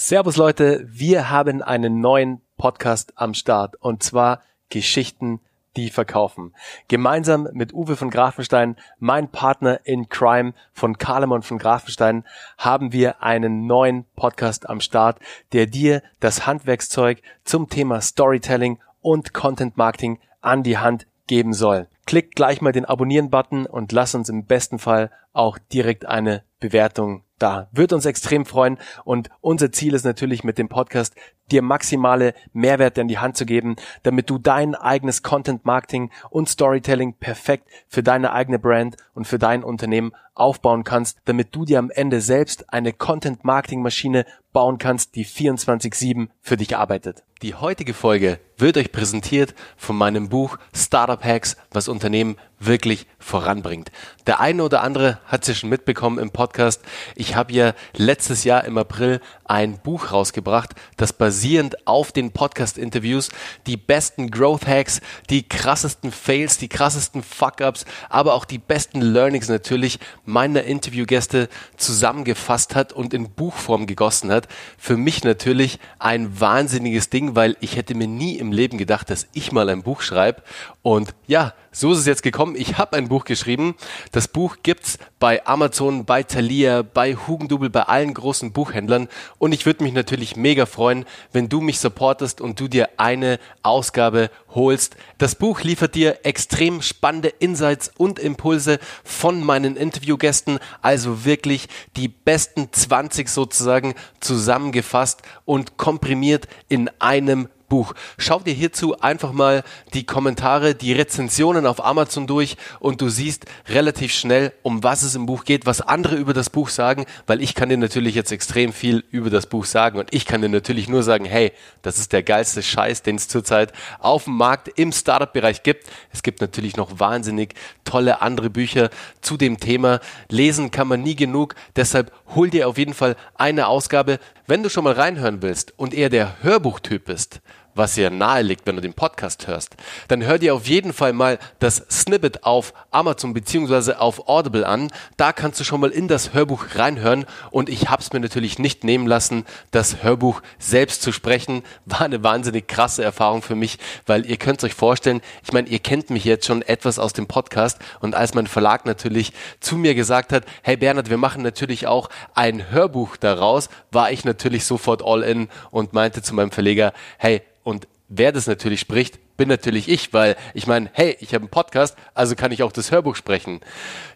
Servus Leute, wir haben einen neuen Podcast am Start und zwar Geschichten, die verkaufen. Gemeinsam mit Uwe von Grafenstein, mein Partner in Crime von Karlemon von Grafenstein, haben wir einen neuen Podcast am Start, der dir das Handwerkszeug zum Thema Storytelling und Content Marketing an die Hand geben soll. Klick gleich mal den Abonnieren-Button und lass uns im besten Fall auch direkt eine Bewertung da. Wird uns extrem freuen und unser Ziel ist natürlich mit dem Podcast dir maximale Mehrwerte in die Hand zu geben, damit du dein eigenes Content Marketing und Storytelling perfekt für deine eigene Brand und für dein Unternehmen aufbauen kannst, damit du dir am Ende selbst eine Content Marketing Maschine bauen kannst, die 24/7 für dich arbeitet. Die heutige Folge wird euch präsentiert von meinem Buch Startup Hacks, was Unternehmen wirklich voranbringt. Der eine oder andere hat es ja schon mitbekommen im Podcast. Ich habe ja letztes Jahr im April ein Buch rausgebracht, das basierend auf den Podcast-Interviews die besten Growth Hacks, die krassesten Fails, die krassesten Fuck-Ups, aber auch die besten Learnings natürlich meiner Interviewgäste zusammengefasst hat und in Buchform gegossen hat. Für mich natürlich ein wahnsinniges Ding, weil ich hätte mir nie im Leben gedacht, dass ich mal ein Buch schreibe. Und ja, so ist es jetzt gekommen. Ich habe ein Buch geschrieben. Das Buch gibt's bei Amazon, bei Thalia, bei Hugendubel, bei allen großen Buchhändlern. Und ich würde mich natürlich mega freuen, wenn du mich supportest und du dir eine Ausgabe holst. Das Buch liefert dir extrem spannende Insights und Impulse von meinen Interviewgästen. Also wirklich die besten 20 sozusagen zusammengefasst und komprimiert in einem Buch. Schau dir hierzu einfach mal die Kommentare, die Rezensionen auf Amazon durch und du siehst relativ schnell, um was es im Buch geht, was andere über das Buch sagen, weil ich kann dir natürlich jetzt extrem viel über das Buch sagen und ich kann dir natürlich nur sagen, hey, das ist der geilste Scheiß, den es zurzeit auf dem Markt im Startup-Bereich gibt. Es gibt natürlich noch wahnsinnig tolle andere Bücher zu dem Thema. Lesen kann man nie genug, deshalb hol dir auf jeden Fall eine Ausgabe. Wenn du schon mal reinhören willst und eher der Hörbuchtyp bist, was dir nahe liegt, wenn du den Podcast hörst, dann hör dir auf jeden Fall mal das Snippet auf Amazon beziehungsweise auf Audible an. Da kannst du schon mal in das Hörbuch reinhören und ich habe es mir natürlich nicht nehmen lassen, das Hörbuch selbst zu sprechen. War eine wahnsinnig krasse Erfahrung für mich, weil ihr könnt euch vorstellen, ich meine, ihr kennt mich jetzt schon etwas aus dem Podcast und als mein Verlag natürlich zu mir gesagt hat, hey Bernhard, wir machen natürlich auch ein Hörbuch daraus, war ich natürlich sofort all in und meinte zu meinem Verleger, hey, und wer das natürlich spricht, bin natürlich ich, weil ich meine, hey, ich habe einen Podcast, also kann ich auch das Hörbuch sprechen.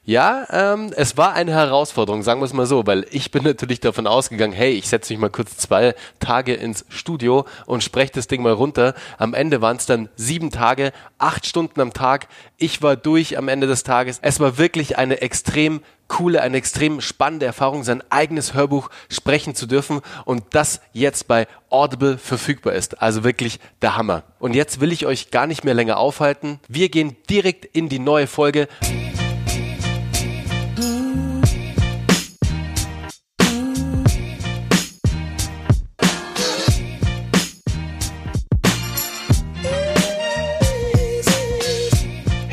Ja, ähm, es war eine Herausforderung, sagen wir es mal so, weil ich bin natürlich davon ausgegangen, hey, ich setze mich mal kurz zwei Tage ins Studio und spreche das Ding mal runter. Am Ende waren es dann sieben Tage, acht Stunden am Tag. Ich war durch am Ende des Tages. Es war wirklich eine extrem coole, eine extrem spannende Erfahrung, sein eigenes Hörbuch sprechen zu dürfen und das jetzt bei Audible verfügbar ist. Also wirklich der Hammer. Und jetzt will ich euch gar nicht mehr länger aufhalten. Wir gehen direkt in die neue Folge.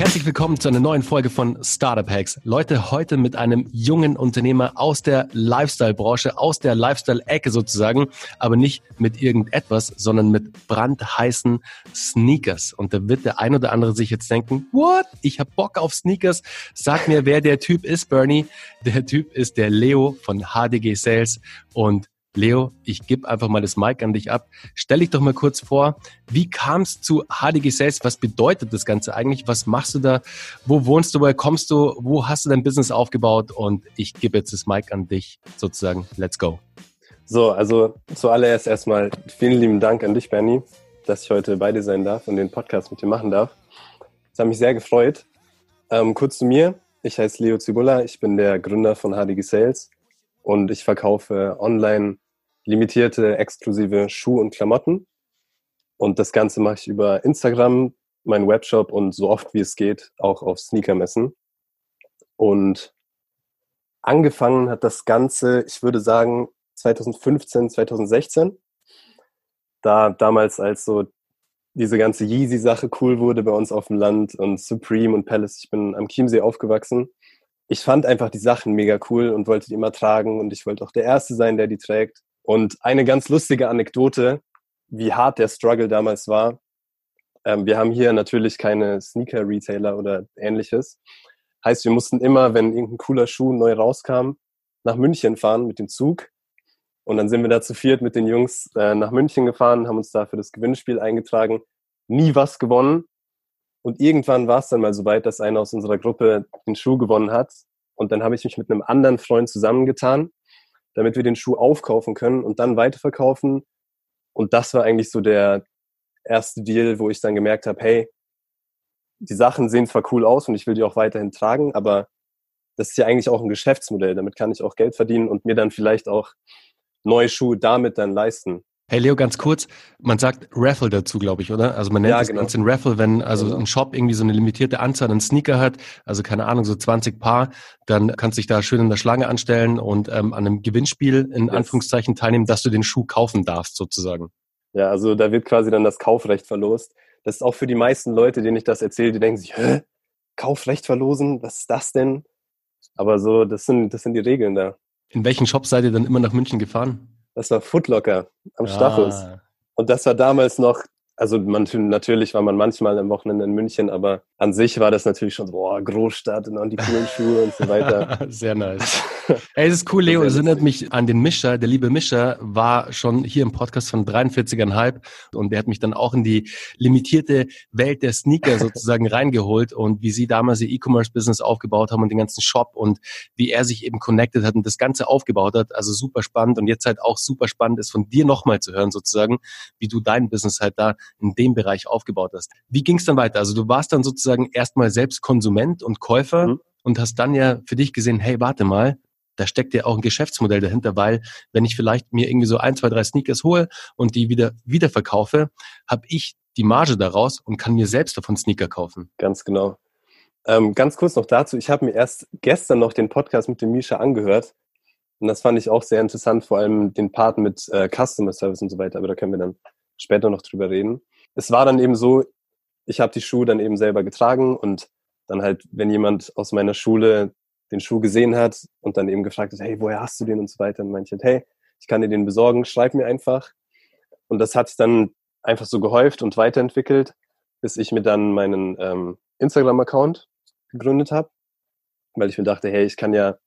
Herzlich willkommen zu einer neuen Folge von Startup Hacks. Leute, heute mit einem jungen Unternehmer aus der Lifestyle-Branche, aus der Lifestyle-Ecke sozusagen, aber nicht mit irgendetwas, sondern mit brandheißen Sneakers. Und da wird der ein oder andere sich jetzt denken, what? Ich hab Bock auf Sneakers. Sag mir, wer der Typ ist, Bernie. Der Typ ist der Leo von HDG Sales und Leo, ich gebe einfach mal das Mic an dich ab. Stell dich doch mal kurz vor, wie kam es zu HDG Sales? Was bedeutet das Ganze eigentlich? Was machst du da? Wo wohnst du? Woher kommst du? Wo hast du dein Business aufgebaut? Und ich gebe jetzt das Mic an dich sozusagen. Let's go. So, also zuallererst erstmal vielen lieben Dank an dich, Bernie, dass ich heute bei dir sein darf und den Podcast mit dir machen darf. Das hat mich sehr gefreut. Ähm, kurz zu mir. Ich heiße Leo Zibula. Ich bin der Gründer von HDG Sales und ich verkaufe online limitierte, exklusive Schuhe und Klamotten. Und das Ganze mache ich über Instagram, meinen Webshop und so oft wie es geht auch auf Sneakermessen. Und angefangen hat das Ganze, ich würde sagen, 2015, 2016. Da damals, als so diese ganze Yeezy-Sache cool wurde bei uns auf dem Land und Supreme und Palace. Ich bin am Chiemsee aufgewachsen ich fand einfach die Sachen mega cool und wollte die immer tragen und ich wollte auch der Erste sein, der die trägt. Und eine ganz lustige Anekdote, wie hart der Struggle damals war. Ähm, wir haben hier natürlich keine Sneaker-Retailer oder ähnliches. Heißt, wir mussten immer, wenn irgendein cooler Schuh neu rauskam, nach München fahren mit dem Zug. Und dann sind wir da zu viert mit den Jungs äh, nach München gefahren, haben uns da für das Gewinnspiel eingetragen, nie was gewonnen. Und irgendwann war es dann mal so weit, dass einer aus unserer Gruppe den Schuh gewonnen hat. Und dann habe ich mich mit einem anderen Freund zusammengetan, damit wir den Schuh aufkaufen können und dann weiterverkaufen. Und das war eigentlich so der erste Deal, wo ich dann gemerkt habe, hey, die Sachen sehen zwar cool aus und ich will die auch weiterhin tragen, aber das ist ja eigentlich auch ein Geschäftsmodell. Damit kann ich auch Geld verdienen und mir dann vielleicht auch neue Schuhe damit dann leisten. Hey Leo, ganz kurz, man sagt Raffle dazu, glaube ich, oder? Also man nennt ja, das genau. Ganze ein Raffle, wenn also genau. ein Shop irgendwie so eine limitierte Anzahl an Sneaker hat, also keine Ahnung, so 20 Paar, dann kannst du dich da schön in der Schlange anstellen und ähm, an einem Gewinnspiel in yes. Anführungszeichen teilnehmen, dass du den Schuh kaufen darfst, sozusagen. Ja, also da wird quasi dann das Kaufrecht verlost. Das ist auch für die meisten Leute, denen ich das erzähle, die denken sich, hä? Kaufrecht verlosen? Was ist das denn? Aber so, das sind, das sind die Regeln da. In welchen Shop seid ihr dann immer nach München gefahren? Das war Footlocker am ah. Stachus. Und das war damals noch also man, natürlich war man manchmal am Wochenende in München, aber an sich war das natürlich schon so, boah, Großstadt und die coolen Schuhe und so weiter. Sehr nice. Ey, es ist cool, Leo. Es erinnert mich an den Mischer. Der liebe Mischer war schon hier im Podcast von 43,5 und der hat mich dann auch in die limitierte Welt der Sneaker sozusagen reingeholt und wie sie damals ihr E-Commerce-Business aufgebaut haben und den ganzen Shop und wie er sich eben connected hat und das Ganze aufgebaut hat. Also super spannend und jetzt halt auch super spannend ist von dir nochmal zu hören sozusagen, wie du dein Business halt da in dem Bereich aufgebaut hast. Wie ging es dann weiter? Also du warst dann sozusagen erstmal selbst Konsument und Käufer mhm. und hast dann ja für dich gesehen, hey, warte mal, da steckt ja auch ein Geschäftsmodell dahinter, weil wenn ich vielleicht mir irgendwie so ein, zwei, drei Sneakers hole und die wieder wieder verkaufe, habe ich die Marge daraus und kann mir selbst davon Sneaker kaufen. Ganz genau. Ähm, ganz kurz noch dazu, ich habe mir erst gestern noch den Podcast mit dem Misha angehört und das fand ich auch sehr interessant, vor allem den Part mit äh, Customer Service und so weiter, aber da können wir dann später noch drüber reden. Es war dann eben so, ich habe die Schuhe dann eben selber getragen und dann halt, wenn jemand aus meiner Schule den Schuh gesehen hat und dann eben gefragt hat, hey, woher hast du den und so weiter, dann meinte ich, hey, ich kann dir den besorgen, schreib mir einfach. Und das hat dann einfach so gehäuft und weiterentwickelt, bis ich mir dann meinen ähm, Instagram-Account gegründet habe, weil ich mir dachte, hey, ich kann ja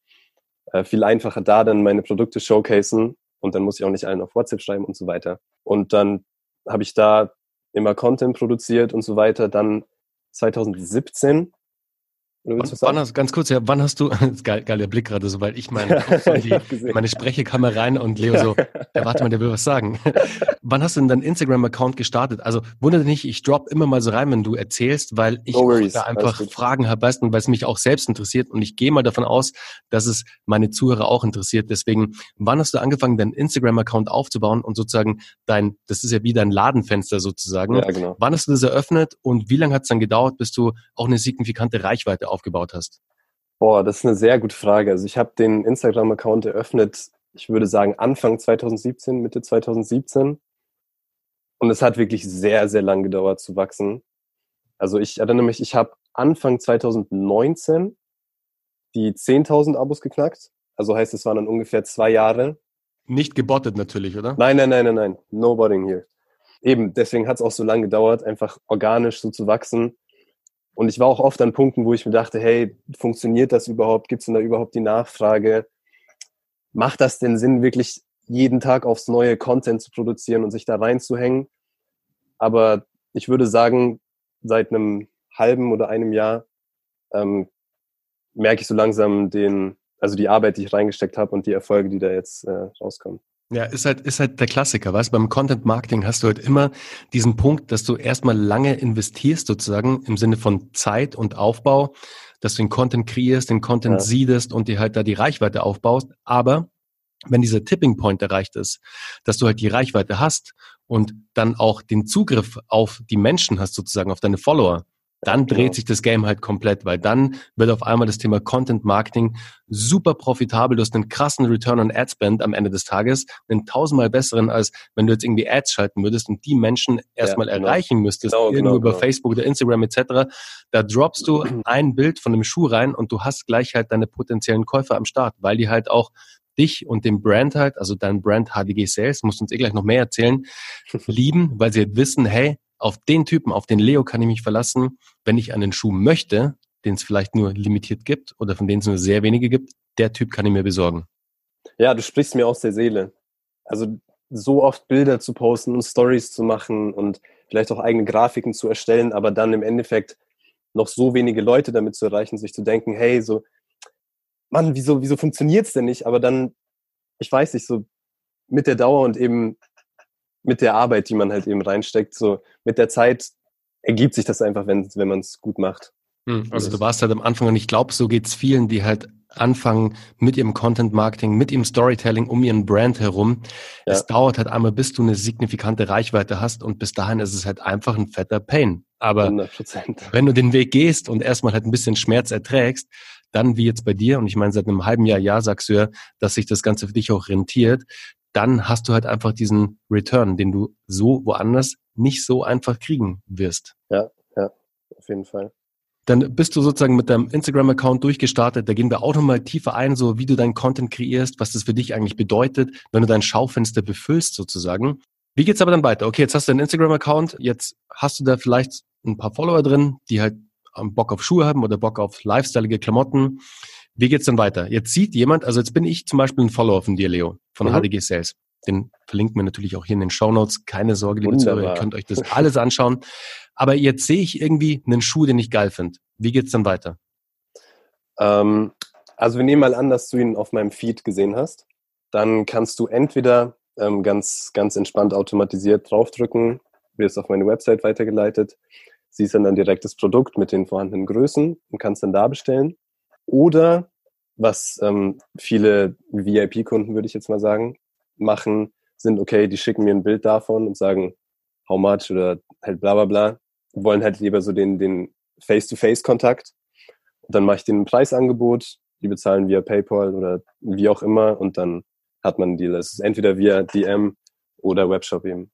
äh, viel einfacher da dann meine Produkte showcasen und dann muss ich auch nicht allen auf WhatsApp schreiben und so weiter. Und dann habe ich da immer Content produziert und so weiter. Dann 2017 Wann, wann hast, ganz kurz, ja, wann hast du, geil, geil der Blick gerade so, weil ich meine, so die, meine Sprechekammer rein und Leo so, warte mal, der will was sagen. wann hast du denn deinen Instagram-Account gestartet? Also wundert nicht, ich drop immer mal so rein, wenn du erzählst, weil ich no da einfach Fragen habe, weißt du, weil es mich auch selbst interessiert und ich gehe mal davon aus, dass es meine Zuhörer auch interessiert. Deswegen, wann hast du angefangen, deinen Instagram-Account aufzubauen und sozusagen dein, das ist ja wie dein Ladenfenster sozusagen. Ja, genau. Wann hast du das eröffnet und wie lange hat es dann gedauert, bis du auch eine signifikante Reichweite aufgebaut hast? Boah, das ist eine sehr gute Frage. Also ich habe den Instagram-Account eröffnet, ich würde sagen Anfang 2017, Mitte 2017. Und es hat wirklich sehr, sehr lang gedauert zu wachsen. Also ich erinnere mich, ich habe Anfang 2019 die 10.000 Abos geknackt. Also heißt, es waren dann ungefähr zwei Jahre. Nicht gebottet natürlich, oder? Nein, nein, nein, nein, nein. No botting here. Eben, deswegen hat es auch so lange gedauert, einfach organisch so zu wachsen. Und ich war auch oft an Punkten, wo ich mir dachte, hey, funktioniert das überhaupt? Gibt es denn da überhaupt die Nachfrage? Macht das denn Sinn, wirklich jeden Tag aufs neue Content zu produzieren und sich da reinzuhängen? Aber ich würde sagen, seit einem halben oder einem Jahr ähm, merke ich so langsam den, also die Arbeit, die ich reingesteckt habe und die Erfolge, die da jetzt äh, rauskommen. Ja, ist halt, ist halt der Klassiker, weißt Beim Content Marketing hast du halt immer diesen Punkt, dass du erstmal lange investierst, sozusagen, im Sinne von Zeit und Aufbau, dass du den Content kreierst, den Content ja. siedest und dir halt da die Reichweite aufbaust. Aber wenn dieser Tipping Point erreicht ist, dass du halt die Reichweite hast und dann auch den Zugriff auf die Menschen hast, sozusagen, auf deine Follower, dann dreht genau. sich das Game halt komplett, weil dann wird auf einmal das Thema Content Marketing super profitabel. Du hast einen krassen Return on Ad Spend am Ende des Tages, einen tausendmal besseren, als wenn du jetzt irgendwie Ads schalten würdest und die Menschen erstmal ja, genau. erreichen müsstest, genau, irgendwo genau, über genau. Facebook oder Instagram etc. Da droppst du ein Bild von einem Schuh rein und du hast gleich halt deine potenziellen Käufer am Start, weil die halt auch dich und den Brand halt, also dein Brand HDG Sales, musst uns eh gleich noch mehr erzählen, lieben, weil sie halt wissen, hey, auf den Typen, auf den Leo kann ich mich verlassen, wenn ich einen Schuh möchte, den es vielleicht nur limitiert gibt oder von denen es nur sehr wenige gibt, der Typ kann ich mir besorgen. Ja, du sprichst mir aus der Seele. Also so oft Bilder zu posten und Stories zu machen und vielleicht auch eigene Grafiken zu erstellen, aber dann im Endeffekt noch so wenige Leute damit zu erreichen, sich zu denken, hey, so, Mann, wieso, wieso funktioniert es denn nicht? Aber dann, ich weiß nicht, so mit der Dauer und eben mit der Arbeit, die man halt eben reinsteckt, so mit der Zeit ergibt sich das einfach, wenn, wenn man es gut macht. Hm, also du warst halt am Anfang und ich glaube, so geht's vielen, die halt anfangen mit ihrem Content Marketing, mit ihrem Storytelling um ihren Brand herum. Ja. Es dauert halt einmal, bis du eine signifikante Reichweite hast und bis dahin ist es halt einfach ein fetter Pain. Aber 100%. wenn du den Weg gehst und erstmal halt ein bisschen Schmerz erträgst, dann wie jetzt bei dir, und ich meine, seit einem halben Jahr, ja, sagst du ja, dass sich das Ganze für dich auch rentiert, dann hast du halt einfach diesen Return, den du so woanders nicht so einfach kriegen wirst. Ja, ja, auf jeden Fall. Dann bist du sozusagen mit deinem Instagram-Account durchgestartet. Da gehen wir auch nochmal tiefer ein, so wie du deinen Content kreierst, was das für dich eigentlich bedeutet, wenn du dein Schaufenster befüllst sozusagen. Wie geht's aber dann weiter? Okay, jetzt hast du einen Instagram-Account, jetzt hast du da vielleicht ein paar Follower drin, die halt Bock auf Schuhe haben oder Bock auf lifestyleige Klamotten. Wie geht's dann weiter? Jetzt sieht jemand, also jetzt bin ich zum Beispiel ein Follower von dir, Leo, von mhm. HDG Sales. Den verlinken wir natürlich auch hier in den Show Notes. Keine Sorge, liebe Zuhörer, ihr könnt euch das alles anschauen. Aber jetzt sehe ich irgendwie einen Schuh, den ich geil finde. Wie geht's dann weiter? Ähm, also wir nehmen mal an, dass du ihn auf meinem Feed gesehen hast. Dann kannst du entweder ähm, ganz, ganz entspannt automatisiert draufdrücken, wirst auf meine Website weitergeleitet, siehst dann, dann direkt das Produkt mit den vorhandenen Größen und kannst dann da bestellen. Oder was ähm, viele VIP-Kunden, würde ich jetzt mal sagen, machen, sind, okay, die schicken mir ein Bild davon und sagen, how much oder halt bla bla bla, wollen halt lieber so den, den Face-to-Face-Kontakt. Und dann mache ich denen ein Preisangebot, die bezahlen via PayPal oder wie auch immer und dann hat man einen Deal. Es ist entweder via DM oder Webshop eben.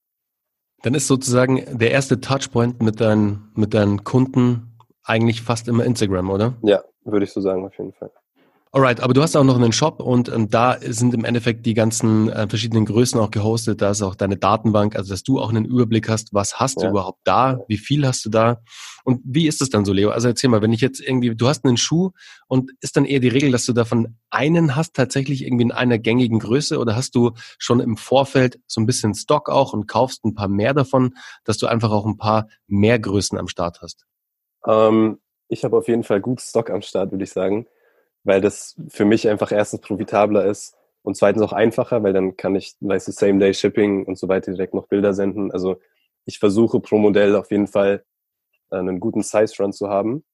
Dann ist sozusagen der erste Touchpoint mit deinen, mit deinen Kunden eigentlich fast immer Instagram, oder? Ja, würde ich so sagen, auf jeden Fall. Alright, aber du hast auch noch einen Shop und ähm, da sind im Endeffekt die ganzen äh, verschiedenen Größen auch gehostet. Da ist auch deine Datenbank, also dass du auch einen Überblick hast, was hast ja. du überhaupt da, wie viel hast du da und wie ist es dann so, Leo? Also erzähl mal, wenn ich jetzt irgendwie, du hast einen Schuh und ist dann eher die Regel, dass du davon einen hast, tatsächlich irgendwie in einer gängigen Größe oder hast du schon im Vorfeld so ein bisschen Stock auch und kaufst ein paar mehr davon, dass du einfach auch ein paar mehr Größen am Start hast? Ähm, ich habe auf jeden Fall gut Stock am Start, würde ich sagen weil das für mich einfach erstens profitabler ist und zweitens auch einfacher, weil dann kann ich, weißt du, Same-Day-Shipping und so weiter direkt noch Bilder senden. Also ich versuche pro Modell auf jeden Fall äh, einen guten Size-Run zu haben.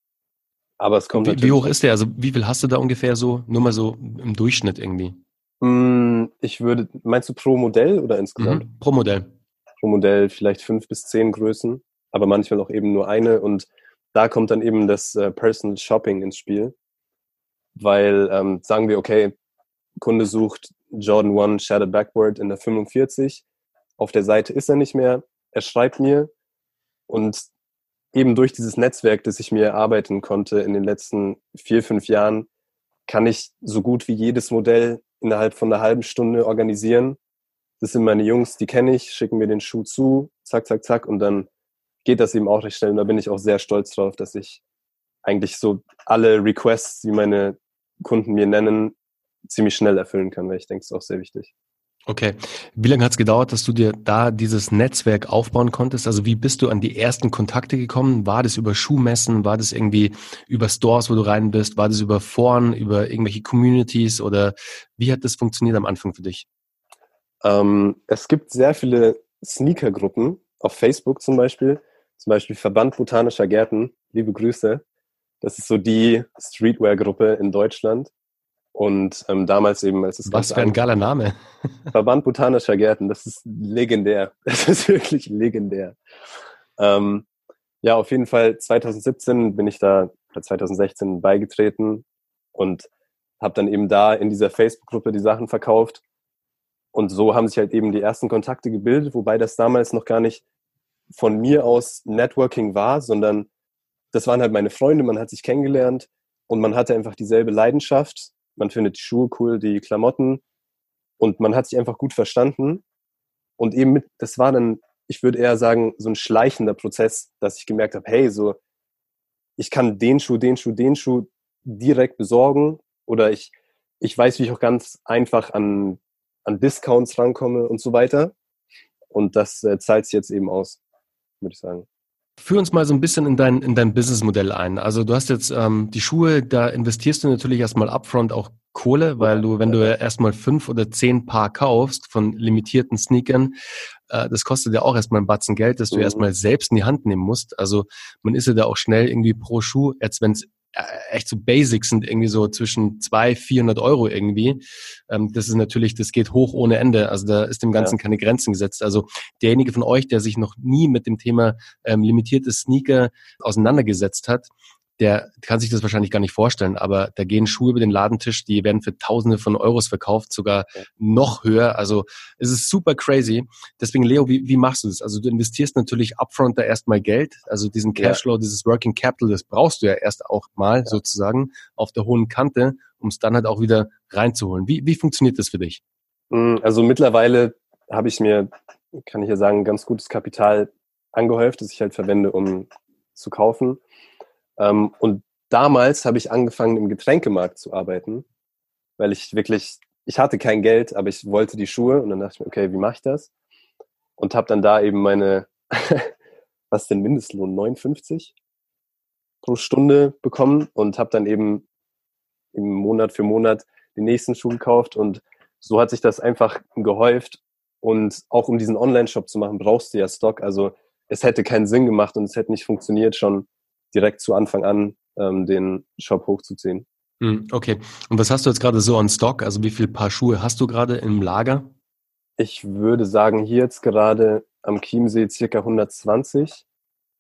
Aber es kommt wie, wie hoch ist der? Also wie viel hast du da ungefähr so? Nur mal so im Durchschnitt irgendwie. Mm, ich würde, meinst du pro Modell oder insgesamt? Mhm, pro Modell. Pro Modell vielleicht fünf bis zehn Größen, aber manchmal auch eben nur eine. Und da kommt dann eben das äh, Personal Shopping ins Spiel weil ähm, sagen wir, okay, Kunde sucht Jordan 1 Shadow Backward in der 45, auf der Seite ist er nicht mehr, er schreibt mir. Und eben durch dieses Netzwerk, das ich mir erarbeiten konnte in den letzten vier, fünf Jahren, kann ich so gut wie jedes Modell innerhalb von einer halben Stunde organisieren. Das sind meine Jungs, die kenne ich, schicken mir den Schuh zu, zack, zack, zack, und dann geht das eben auch recht schnell. Und da bin ich auch sehr stolz drauf, dass ich eigentlich so alle Requests, die meine Kunden mir nennen, ziemlich schnell erfüllen kann, weil ich denke, es ist auch sehr wichtig. Okay. Wie lange hat es gedauert, dass du dir da dieses Netzwerk aufbauen konntest? Also wie bist du an die ersten Kontakte gekommen? War das über Schuhmessen? War das irgendwie über Stores, wo du rein bist? War das über Foren, über irgendwelche Communities? Oder wie hat das funktioniert am Anfang für dich? Ähm, es gibt sehr viele Sneaker-Gruppen auf Facebook zum Beispiel. Zum Beispiel Verband Botanischer Gärten. Liebe Grüße. Das ist so die Streetwear-Gruppe in Deutschland. Und ähm, damals eben, als es Was für ein geiler Name. Verband Botanischer Gärten, das ist legendär. Das ist wirklich legendär. Ähm, ja, auf jeden Fall 2017 bin ich da, 2016 beigetreten und habe dann eben da in dieser Facebook-Gruppe die Sachen verkauft. Und so haben sich halt eben die ersten Kontakte gebildet, wobei das damals noch gar nicht von mir aus Networking war, sondern das waren halt meine Freunde, man hat sich kennengelernt und man hatte einfach dieselbe Leidenschaft. Man findet die Schuhe cool, die Klamotten Und man hat sich einfach gut verstanden. Und eben mit, das war dann, ich würde eher sagen, so ein schleichender Prozess, dass ich gemerkt habe, hey, so, ich kann den Schuh, den Schuh, den Schuh direkt besorgen oder ich, ich weiß, wie ich auch ganz einfach an, an Discounts rankomme und so weiter. Und das äh, zahlt sich jetzt eben aus, würde ich sagen. Führ uns mal so ein bisschen in dein, in dein Businessmodell ein. Also du hast jetzt ähm, die Schuhe, da investierst du natürlich erstmal upfront auch Kohle, weil du, wenn du erstmal fünf oder zehn Paar kaufst von limitierten Sneakern, äh, das kostet ja auch erstmal ein Batzen Geld, das du mhm. erstmal selbst in die Hand nehmen musst. Also man ist ja da auch schnell irgendwie pro Schuh, jetzt wenn es echt so Basics sind irgendwie so zwischen zwei, 400 Euro irgendwie. Ähm, das ist natürlich, das geht hoch ohne Ende. Also da ist dem Ganzen ja. keine Grenzen gesetzt. Also derjenige von euch, der sich noch nie mit dem Thema ähm, limitierte Sneaker auseinandergesetzt hat, der kann sich das wahrscheinlich gar nicht vorstellen, aber da gehen Schuhe über den Ladentisch, die werden für Tausende von Euros verkauft, sogar ja. noch höher. Also es ist super crazy. Deswegen, Leo, wie, wie machst du das? Also du investierst natürlich upfront da erstmal Geld, also diesen Cashflow, ja. dieses Working Capital, das brauchst du ja erst auch mal ja. sozusagen auf der hohen Kante, um es dann halt auch wieder reinzuholen. Wie, wie funktioniert das für dich? Mm, also mittlerweile habe ich mir, kann ich ja sagen, ganz gutes Kapital angehäuft, das ich halt verwende, um zu kaufen. Ähm, und damals habe ich angefangen, im Getränkemarkt zu arbeiten, weil ich wirklich, ich hatte kein Geld, aber ich wollte die Schuhe und dann dachte ich mir, okay, wie mache ich das? Und habe dann da eben meine, was denn Mindestlohn, 59 pro Stunde bekommen und habe dann eben im Monat für Monat den nächsten Schuh gekauft und so hat sich das einfach gehäuft und auch um diesen Online-Shop zu machen, brauchst du ja Stock. Also es hätte keinen Sinn gemacht und es hätte nicht funktioniert, schon direkt zu Anfang an ähm, den Shop hochzuziehen. Hm, okay. Und was hast du jetzt gerade so on Stock? Also wie viel Paar Schuhe hast du gerade im Lager? Ich würde sagen, hier jetzt gerade am Chiemsee circa 120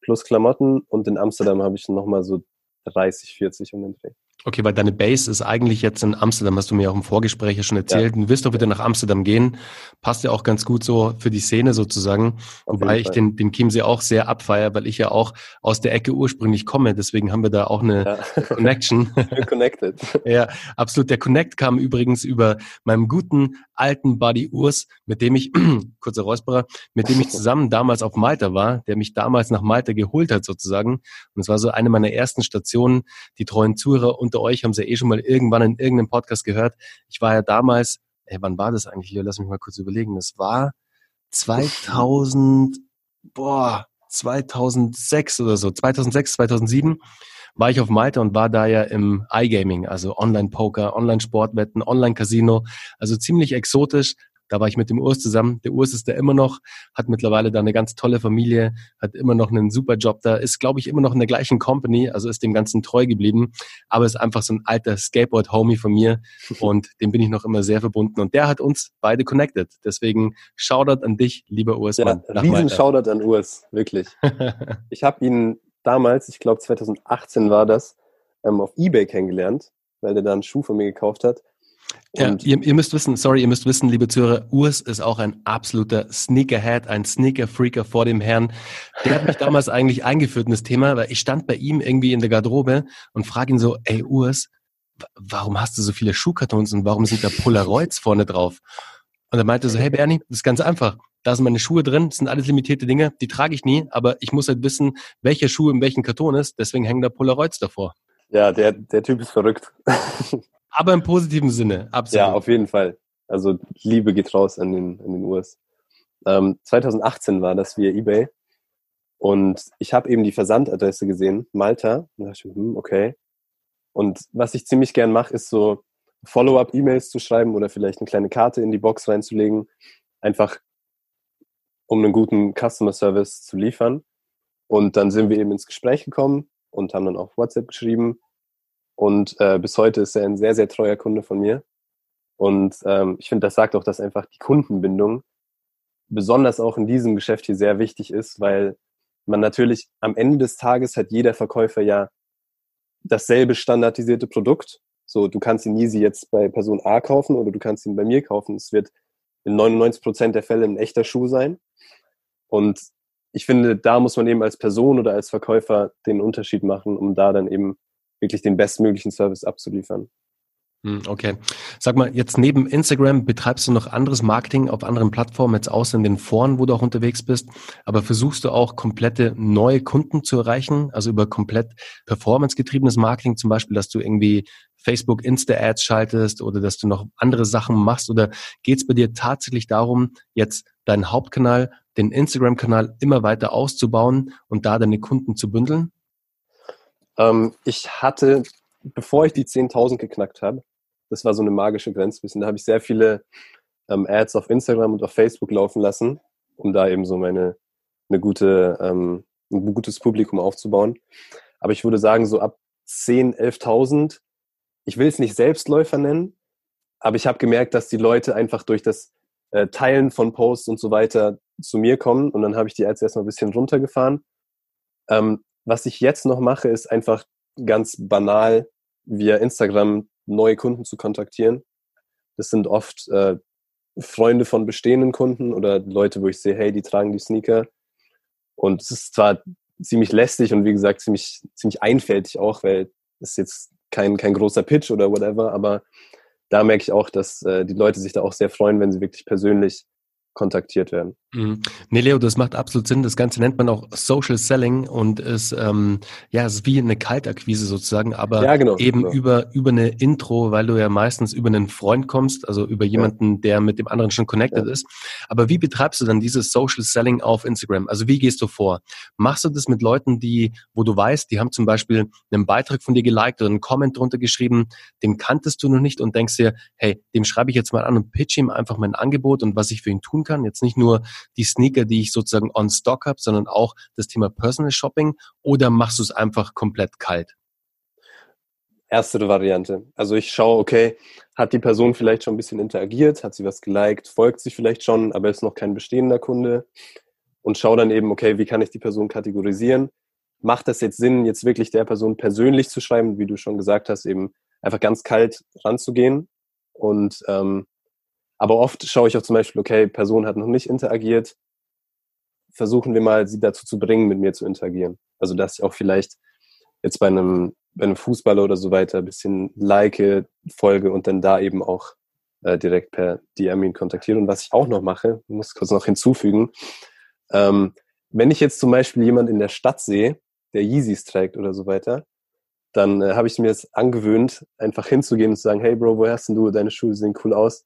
plus Klamotten und in Amsterdam habe ich nochmal so 30, 40 um den Dreh. Okay, weil deine Base ist eigentlich jetzt in Amsterdam, hast du mir auch im Vorgespräch ja schon erzählt. Ja. Du wirst doch wieder nach Amsterdam gehen. Passt ja auch ganz gut so für die Szene sozusagen. Auf Wobei ich den, den Chiemsee auch sehr abfeier, weil ich ja auch aus der Ecke ursprünglich komme. Deswegen haben wir da auch eine ja. Connection. Connected. ja, absolut. Der Connect kam übrigens über meinem guten alten Buddy Urs, mit dem ich, kurzer Räusperer, mit dem ich zusammen damals auf Malta war, der mich damals nach Malta geholt hat sozusagen. Und es war so eine meiner ersten Stationen. Die treuen Zuhörer und unter euch haben sie ja eh schon mal irgendwann in irgendeinem Podcast gehört. Ich war ja damals, ey, wann war das eigentlich? Lass mich mal kurz überlegen. Das war 2000, boah, 2006 oder so, 2006, 2007 war ich auf Malta und war da ja im iGaming, also Online-Poker, Online-Sportwetten, Online-Casino, also ziemlich exotisch, da war ich mit dem Urs zusammen. Der Urs ist da immer noch, hat mittlerweile da eine ganz tolle Familie, hat immer noch einen super Job da, ist, glaube ich, immer noch in der gleichen Company, also ist dem Ganzen treu geblieben, aber ist einfach so ein alter Skateboard-Homie von mir und dem bin ich noch immer sehr verbunden und der hat uns beide connected. Deswegen Shoutout an dich, lieber Urs. Ja, riesen Shoutout an Urs, wirklich. ich habe ihn damals, ich glaube 2018 war das, ähm, auf Ebay kennengelernt, weil der da einen Schuh von mir gekauft hat. Ja, ihr, ihr, müsst wissen, sorry, ihr müsst wissen, liebe Zuhörer, Urs ist auch ein absoluter Sneakerhead, ein Sneaker-Freaker vor dem Herrn. Der hat mich damals eigentlich eingeführt in das Thema, weil ich stand bei ihm irgendwie in der Garderobe und frage ihn so, ey Urs, warum hast du so viele Schuhkartons und warum sind da Polaroids vorne drauf? Und er meinte so, hey Bernie, das ist ganz einfach. Da sind meine Schuhe drin, das sind alles limitierte Dinge, die trage ich nie, aber ich muss halt wissen, welcher Schuh in welchem Karton ist, deswegen hängen da Polaroids davor. Ja, der, der Typ ist verrückt. Aber im positiven Sinne, absolut. Ja, auf jeden Fall. Also Liebe geht raus an den, an den US. Ähm, 2018 war das via eBay. Und ich habe eben die Versandadresse gesehen, Malta. Und da dachte ich, hm, okay. Und was ich ziemlich gern mache, ist so Follow-up-E-Mails zu schreiben oder vielleicht eine kleine Karte in die Box reinzulegen. Einfach um einen guten Customer Service zu liefern. Und dann sind wir eben ins Gespräch gekommen und haben dann auf WhatsApp geschrieben und äh, bis heute ist er ein sehr, sehr treuer Kunde von mir. Und ähm, ich finde, das sagt auch, dass einfach die Kundenbindung besonders auch in diesem Geschäft hier sehr wichtig ist, weil man natürlich am Ende des Tages hat jeder Verkäufer ja dasselbe standardisierte Produkt. So, du kannst ihn easy jetzt bei Person A kaufen oder du kannst ihn bei mir kaufen. Es wird in 99 Prozent der Fälle ein echter Schuh sein. Und ich finde, da muss man eben als Person oder als Verkäufer den Unterschied machen, um da dann eben wirklich den bestmöglichen Service abzuliefern. Hm, okay. Sag mal, jetzt neben Instagram betreibst du noch anderes Marketing auf anderen Plattformen, jetzt außer in den Foren, wo du auch unterwegs bist, aber versuchst du auch komplette neue Kunden zu erreichen, also über komplett performancegetriebenes Marketing, zum Beispiel, dass du irgendwie Facebook Insta-Ads schaltest oder dass du noch andere Sachen machst oder geht es bei dir tatsächlich darum, jetzt deinen Hauptkanal, den Instagram-Kanal immer weiter auszubauen und da deine Kunden zu bündeln? Ähm, ich hatte, bevor ich die 10.000 geknackt habe, das war so eine magische Grenze bisschen. Da habe ich sehr viele ähm, Ads auf Instagram und auf Facebook laufen lassen, um da eben so meine eine gute, ähm, ein gutes Publikum aufzubauen. Aber ich würde sagen, so ab 10, 11.000, ich will es nicht Selbstläufer nennen, aber ich habe gemerkt, dass die Leute einfach durch das äh, Teilen von Posts und so weiter zu mir kommen und dann habe ich die Ads erstmal ein bisschen runtergefahren. Ähm, was ich jetzt noch mache, ist einfach ganz banal via Instagram neue Kunden zu kontaktieren. Das sind oft äh, Freunde von bestehenden Kunden oder Leute, wo ich sehe, hey, die tragen die Sneaker. Und es ist zwar ziemlich lästig und wie gesagt ziemlich, ziemlich einfältig auch, weil es jetzt kein, kein großer Pitch oder whatever, aber da merke ich auch, dass äh, die Leute sich da auch sehr freuen, wenn sie wirklich persönlich kontaktiert werden. Nee, Leo, das macht absolut Sinn. Das Ganze nennt man auch Social Selling und ist ähm, ja ist wie eine Kaltakquise sozusagen, aber ja, genau, eben genau. über über eine Intro, weil du ja meistens über einen Freund kommst, also über jemanden, ja. der mit dem anderen schon connected ja. ist. Aber wie betreibst du dann dieses Social Selling auf Instagram? Also wie gehst du vor? Machst du das mit Leuten, die, wo du weißt, die haben zum Beispiel einen Beitrag von dir geliked oder einen Comment drunter geschrieben, den kanntest du noch nicht und denkst dir, hey, dem schreibe ich jetzt mal an und pitch ihm einfach mein Angebot und was ich für ihn tun kann. Jetzt nicht nur die Sneaker, die ich sozusagen on Stock habe, sondern auch das Thema Personal Shopping oder machst du es einfach komplett kalt? Erstere Variante. Also ich schaue, okay, hat die Person vielleicht schon ein bisschen interagiert, hat sie was geliked, folgt sie vielleicht schon, aber ist noch kein bestehender Kunde und schaue dann eben, okay, wie kann ich die Person kategorisieren? Macht das jetzt Sinn, jetzt wirklich der Person persönlich zu schreiben, wie du schon gesagt hast, eben einfach ganz kalt ranzugehen und ähm, aber oft schaue ich auch zum Beispiel, okay, Person hat noch nicht interagiert. Versuchen wir mal, sie dazu zu bringen, mit mir zu interagieren. Also, dass ich auch vielleicht jetzt bei einem, bei einem Fußballer oder so weiter ein bisschen like, folge und dann da eben auch äh, direkt per DM ihn kontaktiere. Und was ich auch noch mache, muss kurz noch hinzufügen, ähm, wenn ich jetzt zum Beispiel jemand in der Stadt sehe, der Yeezys trägt oder so weiter, dann äh, habe ich mir es angewöhnt, einfach hinzugehen und zu sagen, hey Bro, wo hast denn du? Deine Schuhe sehen cool aus.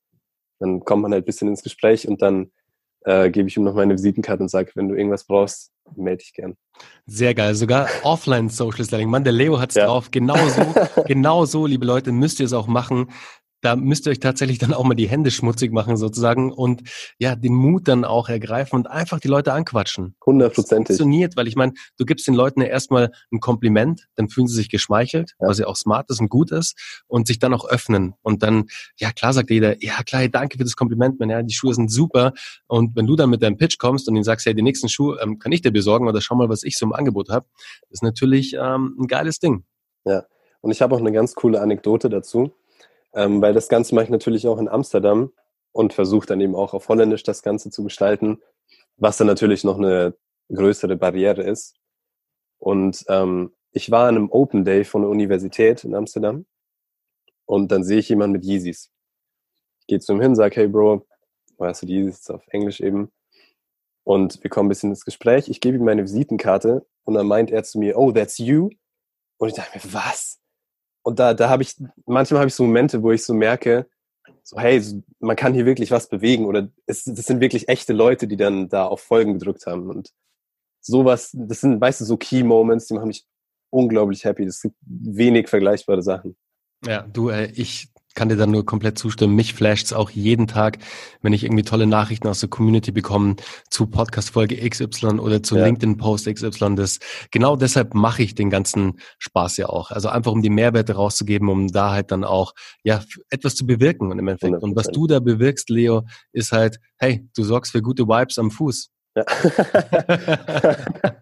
Dann kommt man halt ein bisschen ins Gespräch und dann äh, gebe ich ihm noch meine Visitenkarte und sage, wenn du irgendwas brauchst, melde dich gern. Sehr geil. Sogar offline Social Selling. Mann, der Leo hat's ja. drauf. Genau so, genau so, liebe Leute, müsst ihr es auch machen da müsst ihr euch tatsächlich dann auch mal die Hände schmutzig machen sozusagen und ja, den Mut dann auch ergreifen und einfach die Leute anquatschen. Hundertprozentig. Funktioniert, weil ich meine, du gibst den Leuten ja erstmal ein Kompliment, dann fühlen sie sich geschmeichelt, ja. was ja auch smart ist und gut ist und sich dann auch öffnen und dann, ja klar sagt jeder, ja klar, danke für das Kompliment, man, ja, die Schuhe sind super und wenn du dann mit deinem Pitch kommst und ihnen sagst, ja, die nächsten Schuhe ähm, kann ich dir besorgen oder schau mal, was ich so im Angebot habe, ist natürlich ähm, ein geiles Ding. Ja, und ich habe auch eine ganz coole Anekdote dazu ähm, weil das Ganze mache ich natürlich auch in Amsterdam und versuche dann eben auch auf Holländisch das Ganze zu gestalten, was dann natürlich noch eine größere Barriere ist. Und ähm, ich war an einem Open Day von der Universität in Amsterdam und dann sehe ich jemanden mit Yeezys. Ich gehe zu ihm hin, sage, hey Bro, woher hast du die Yeezys auf Englisch eben? Und wir kommen ein bisschen ins Gespräch. Ich gebe ihm meine Visitenkarte und dann meint er zu mir, oh, that's you? Und ich dachte mir, was? Und da, da habe ich, manchmal habe ich so Momente, wo ich so merke, so, hey, man kann hier wirklich was bewegen oder es, das sind wirklich echte Leute, die dann da auf Folgen gedrückt haben. Und sowas, das sind, weißt du, so Key Moments, die machen mich unglaublich happy. Das gibt wenig vergleichbare Sachen. Ja, du, äh, ich kann dir da nur komplett zustimmen. Mich flasht's auch jeden Tag, wenn ich irgendwie tolle Nachrichten aus der Community bekomme zu Podcast-Folge XY oder zu ja. LinkedIn-Post XY. Das, genau deshalb mache ich den ganzen Spaß ja auch. Also einfach um die Mehrwerte rauszugeben, um da halt dann auch, ja, etwas zu bewirken und im Endeffekt. 100%. Und was du da bewirkst, Leo, ist halt, hey, du sorgst für gute Vibes am Fuß. Ja.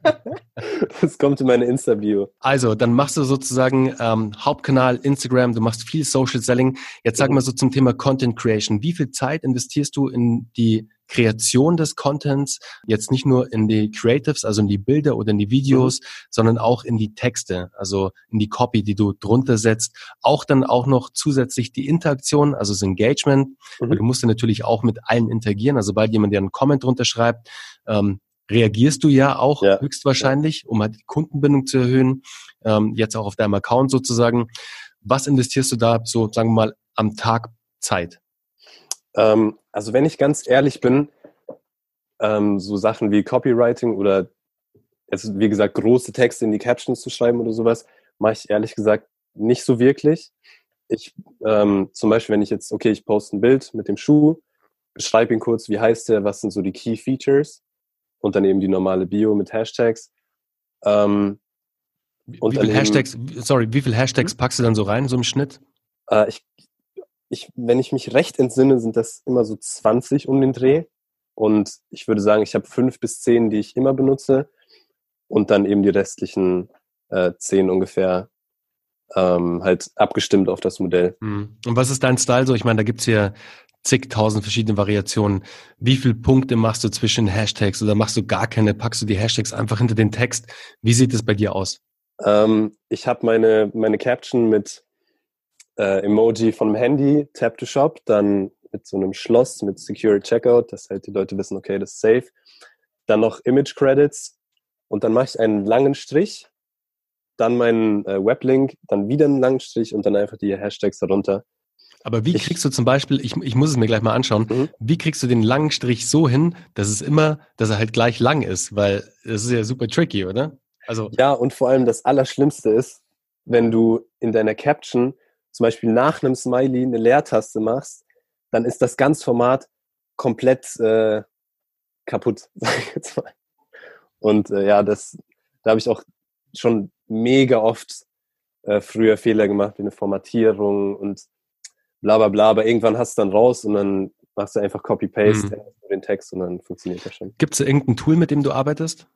Das kommt in meine Insta-Bio. Also, dann machst du sozusagen ähm, Hauptkanal Instagram, du machst viel Social Selling. Jetzt sag mal so zum Thema Content Creation. Wie viel Zeit investierst du in die Kreation des Contents, jetzt nicht nur in die Creatives, also in die Bilder oder in die Videos, mhm. sondern auch in die Texte, also in die Copy, die du drunter setzt. Auch dann auch noch zusätzlich die Interaktion, also das Engagement, mhm. du musst ja natürlich auch mit allen interagieren. Also sobald jemand dir einen Comment drunter schreibt, ähm, reagierst du ja auch ja. höchstwahrscheinlich, um halt die Kundenbindung zu erhöhen, ähm, jetzt auch auf deinem Account sozusagen. Was investierst du da so, sagen wir mal, am Tag Zeit? Ähm, also wenn ich ganz ehrlich bin, ähm, so Sachen wie Copywriting oder jetzt, wie gesagt, große Texte in die Captions zu schreiben oder sowas, mache ich ehrlich gesagt nicht so wirklich. Ich, ähm, zum Beispiel, wenn ich jetzt, okay, ich poste ein Bild mit dem Schuh, beschreibe ihn kurz, wie heißt der, was sind so die Key Features und dann eben die normale Bio mit Hashtags. Ähm, und wie viele Hashtags, sorry, wie viele Hashtags hm? packst du dann so rein, so im Schnitt? Äh, ich ich, wenn ich mich recht entsinne, sind das immer so 20 um den Dreh. Und ich würde sagen, ich habe fünf bis zehn, die ich immer benutze. Und dann eben die restlichen äh, zehn ungefähr ähm, halt abgestimmt auf das Modell. Mhm. Und was ist dein Style so? Ich meine, da gibt's hier zigtausend verschiedene Variationen. Wie viele Punkte machst du zwischen Hashtags oder machst du gar keine? Packst du die Hashtags einfach hinter den Text? Wie sieht es bei dir aus? Ähm, ich habe meine, meine Caption mit äh, Emoji vom Handy, Tap to Shop, dann mit so einem Schloss mit Secure Checkout, dass halt die Leute wissen, okay, das ist safe. Dann noch Image Credits und dann mache ich einen langen Strich, dann meinen äh, Weblink, dann wieder einen langen Strich und dann einfach die Hashtags darunter. Aber wie kriegst du zum Beispiel, ich, ich muss es mir gleich mal anschauen, mhm. wie kriegst du den langen Strich so hin, dass es immer, dass er halt gleich lang ist? Weil das ist ja super tricky, oder? Also ja, und vor allem das Allerschlimmste ist, wenn du in deiner Caption zum Beispiel nach einem Smiley eine Leertaste machst, dann ist das ganze Format komplett äh, kaputt, sag ich jetzt mal. Und äh, ja, das, da habe ich auch schon mega oft äh, früher Fehler gemacht, wie eine Formatierung und bla bla bla, aber irgendwann hast du dann raus und dann machst du einfach Copy-Paste mhm. den Text und dann funktioniert das schon. Gibt es irgendein Tool, mit dem du arbeitest?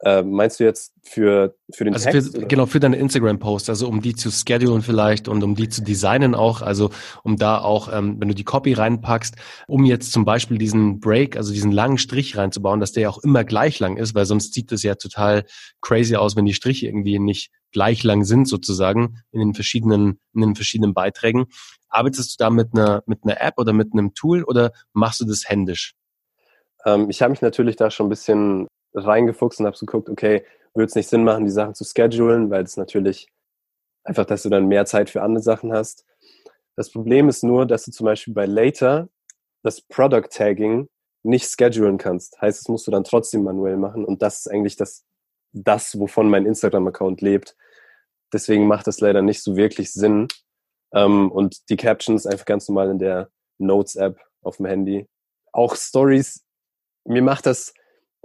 Äh, meinst du jetzt für, für den also Text? Für, genau, für deine Instagram-Posts, also um die zu schedulen vielleicht und um die zu designen auch, also um da auch, ähm, wenn du die Copy reinpackst, um jetzt zum Beispiel diesen Break, also diesen langen Strich reinzubauen, dass der ja auch immer gleich lang ist, weil sonst sieht das ja total crazy aus, wenn die Striche irgendwie nicht gleich lang sind sozusagen in den verschiedenen, in den verschiedenen Beiträgen. Arbeitest du da mit einer, mit einer App oder mit einem Tool oder machst du das händisch? Ähm, ich habe mich natürlich da schon ein bisschen reingefuchst und habe so geguckt, okay, würde es nicht Sinn machen, die Sachen zu schedulen, weil es natürlich einfach, dass du dann mehr Zeit für andere Sachen hast. Das Problem ist nur, dass du zum Beispiel bei Later das Product Tagging nicht schedulen kannst. Heißt, das musst du dann trotzdem manuell machen und das ist eigentlich das, das wovon mein Instagram-Account lebt. Deswegen macht das leider nicht so wirklich Sinn. Ähm, und die Captions einfach ganz normal in der Notes-App auf dem Handy. Auch Stories, mir macht das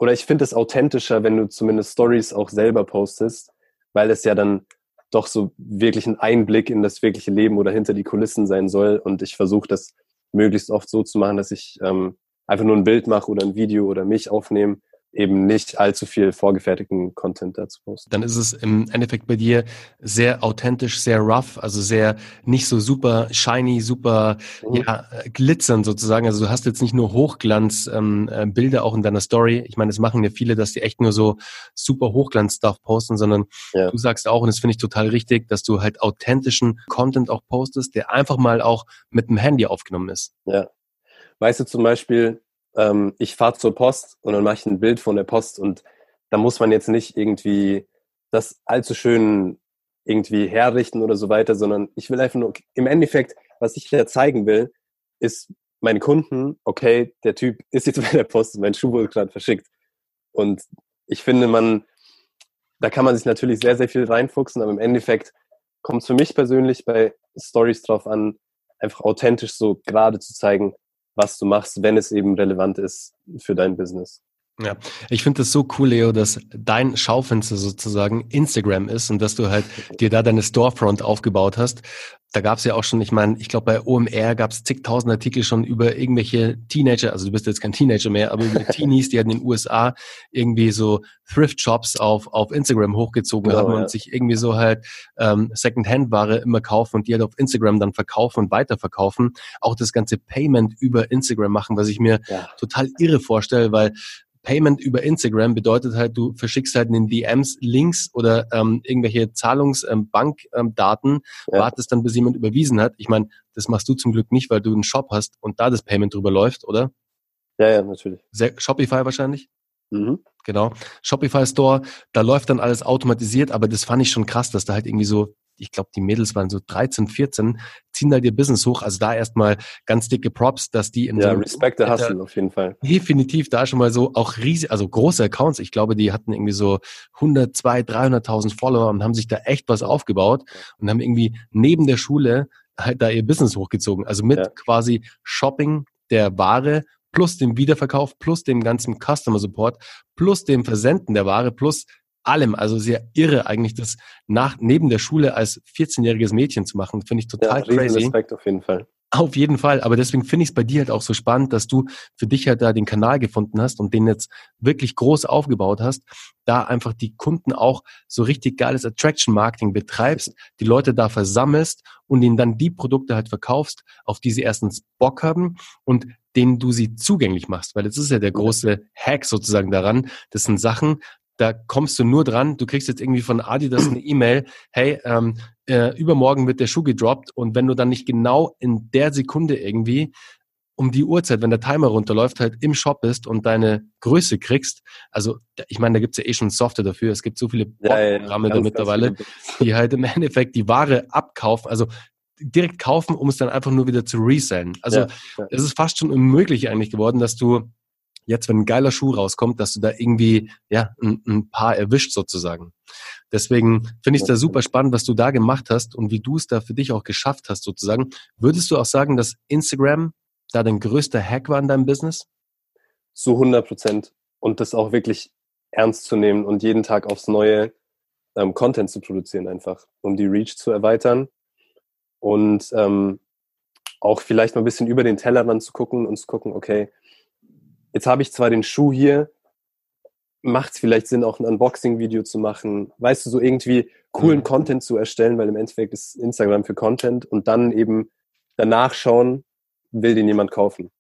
oder ich finde es authentischer, wenn du zumindest Stories auch selber postest, weil es ja dann doch so wirklich ein Einblick in das wirkliche Leben oder hinter die Kulissen sein soll. Und ich versuche das möglichst oft so zu machen, dass ich ähm, einfach nur ein Bild mache oder ein Video oder mich aufnehme eben nicht allzu viel vorgefertigten Content dazu posten. Dann ist es im Endeffekt bei dir sehr authentisch, sehr rough, also sehr nicht so super shiny, super mhm. ja, glitzern sozusagen. Also du hast jetzt nicht nur Hochglanz ähm, äh, Bilder auch in deiner Story. Ich meine, das machen ja viele, dass die echt nur so super Hochglanz-Stuff posten, sondern ja. du sagst auch, und das finde ich total richtig, dass du halt authentischen Content auch postest, der einfach mal auch mit dem Handy aufgenommen ist. Ja. Weißt du zum Beispiel, ähm, ich fahre zur Post und dann mache ich ein Bild von der Post und da muss man jetzt nicht irgendwie das allzu schön irgendwie herrichten oder so weiter, sondern ich will einfach nur, im Endeffekt, was ich ja zeigen will, ist meinen Kunden, okay, der Typ ist jetzt bei der Post, mein Schuh wurde gerade verschickt. Und ich finde, man, da kann man sich natürlich sehr, sehr viel reinfuchsen, aber im Endeffekt kommt es für mich persönlich bei Stories drauf an, einfach authentisch so gerade zu zeigen, was du machst, wenn es eben relevant ist für dein Business. Ja, ich finde das so cool, Leo, dass dein Schaufenster sozusagen Instagram ist und dass du halt dir da deine Storefront aufgebaut hast da gab es ja auch schon, ich meine, ich glaube bei OMR gab es zigtausend Artikel schon über irgendwelche Teenager, also du bist jetzt kein Teenager mehr, aber über Teenies, die halt in den USA irgendwie so Thrift-Shops auf, auf Instagram hochgezogen genau, haben ja. und sich irgendwie so halt ähm, Second-Hand-Ware immer kaufen und die halt auf Instagram dann verkaufen und weiterverkaufen. Auch das ganze Payment über Instagram machen, was ich mir ja. total irre vorstelle, weil Payment über Instagram bedeutet halt, du verschickst halt in den DMs Links oder ähm, irgendwelche Zahlungsbankdaten, ähm, ja. wartest dann, bis jemand überwiesen hat. Ich meine, das machst du zum Glück nicht, weil du einen Shop hast und da das Payment drüber läuft, oder? Ja, ja, natürlich. Sehr, Shopify wahrscheinlich? Mhm. Genau. Shopify Store, da läuft dann alles automatisiert, aber das fand ich schon krass, dass da halt irgendwie so ich glaube, die Mädels waren so 13, 14, ziehen da ihr Business hoch. Also da erstmal ganz dicke Props, dass die in ja, so Respect the Hustle auf jeden Fall. Definitiv da schon mal so auch riesig, also große Accounts. Ich glaube, die hatten irgendwie so 100, 200, 300.000 Follower und haben sich da echt was aufgebaut und haben irgendwie neben der Schule halt da ihr Business hochgezogen. Also mit ja. quasi Shopping der Ware plus dem Wiederverkauf, plus dem ganzen Customer Support, plus dem Versenden der Ware, plus allem. Also sehr irre eigentlich, das nach, neben der Schule als 14-jähriges Mädchen zu machen. Finde ich total ja, crazy. Respekt auf jeden Fall. Auf jeden Fall. Aber deswegen finde ich es bei dir halt auch so spannend, dass du für dich halt da den Kanal gefunden hast und den jetzt wirklich groß aufgebaut hast, da einfach die Kunden auch so richtig geiles Attraction Marketing betreibst, die Leute da versammelst und ihnen dann die Produkte halt verkaufst, auf die sie erstens Bock haben und denen du sie zugänglich machst. Weil jetzt ist ja der große Hack sozusagen daran. Das sind Sachen, da kommst du nur dran, du kriegst jetzt irgendwie von Adidas eine E-Mail, hey, ähm, äh, übermorgen wird der Schuh gedroppt. Und wenn du dann nicht genau in der Sekunde irgendwie um die Uhrzeit, wenn der Timer runterläuft, halt im Shop bist und deine Größe kriegst, also ich meine, da gibt's ja eh schon Software dafür, es gibt so viele Programme ja, ja, da mittlerweile, die halt im Endeffekt die Ware abkaufen, also direkt kaufen, um es dann einfach nur wieder zu resellen. Also ja, es ist fast schon unmöglich eigentlich geworden, dass du jetzt, wenn ein geiler Schuh rauskommt, dass du da irgendwie ja ein, ein Paar erwischt sozusagen. Deswegen finde ich es da super spannend, was du da gemacht hast und wie du es da für dich auch geschafft hast sozusagen. Würdest du auch sagen, dass Instagram da dein größter Hack war in deinem Business? Zu 100 Prozent. Und das auch wirklich ernst zu nehmen und jeden Tag aufs Neue ähm, Content zu produzieren einfach, um die Reach zu erweitern und ähm, auch vielleicht mal ein bisschen über den Tellerrand zu gucken und zu gucken, okay, jetzt habe ich zwar den Schuh hier, macht es vielleicht Sinn, auch ein Unboxing-Video zu machen, weißt du, so irgendwie coolen mhm. Content zu erstellen, weil im Endeffekt ist Instagram für Content und dann eben danach schauen, will den jemand kaufen.